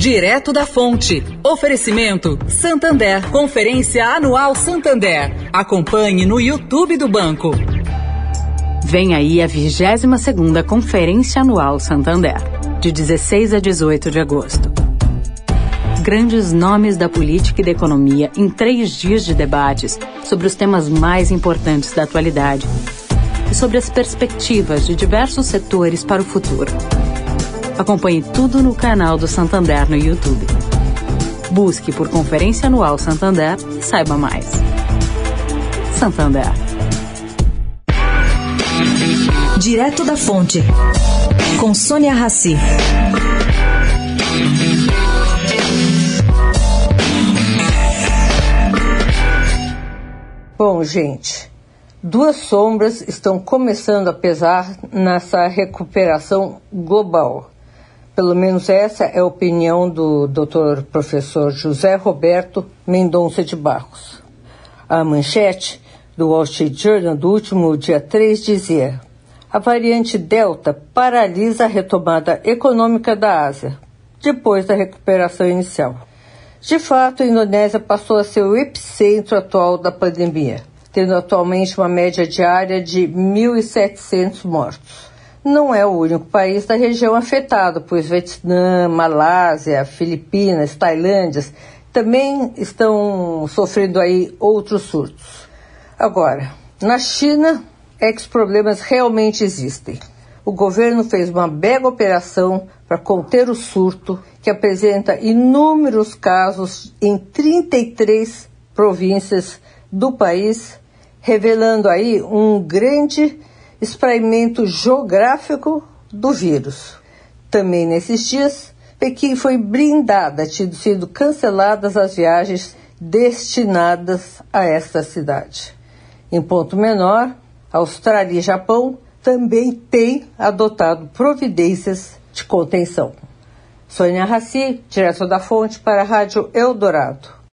Direto da Fonte. Oferecimento Santander. Conferência Anual Santander. Acompanhe no YouTube do banco. Vem aí a 22 segunda Conferência Anual Santander, de 16 a 18 de agosto. Grandes nomes da política e da economia em três dias de debates sobre os temas mais importantes da atualidade e sobre as perspectivas de diversos setores para o futuro. Acompanhe tudo no canal do Santander no YouTube. Busque por Conferência Anual Santander e saiba mais. Santander. Direto da Fonte, com Sônia Rassi. Bom, gente, duas sombras estão começando a pesar nessa recuperação global. Pelo menos essa é a opinião do Dr. professor José Roberto Mendonça de Barros. A manchete do Wall Street Journal do último dia 3 dizia: A variante Delta paralisa a retomada econômica da Ásia, depois da recuperação inicial. De fato, a Indonésia passou a ser o epicentro atual da pandemia, tendo atualmente uma média diária de 1.700 mortos não é o único país da região afetado, pois Vietnã, Malásia, Filipinas, Tailândia também estão sofrendo aí outros surtos. Agora, na China é que os problemas realmente existem. O governo fez uma mega operação para conter o surto, que apresenta inúmeros casos em 33 províncias do país, revelando aí um grande espraimento geográfico do vírus. Também nesses dias, Pequim foi blindada, tendo sido canceladas as viagens destinadas a esta cidade. Em ponto menor, Austrália e Japão também têm adotado providências de contenção. Sônia Raci, direto da fonte para a Rádio Eldorado.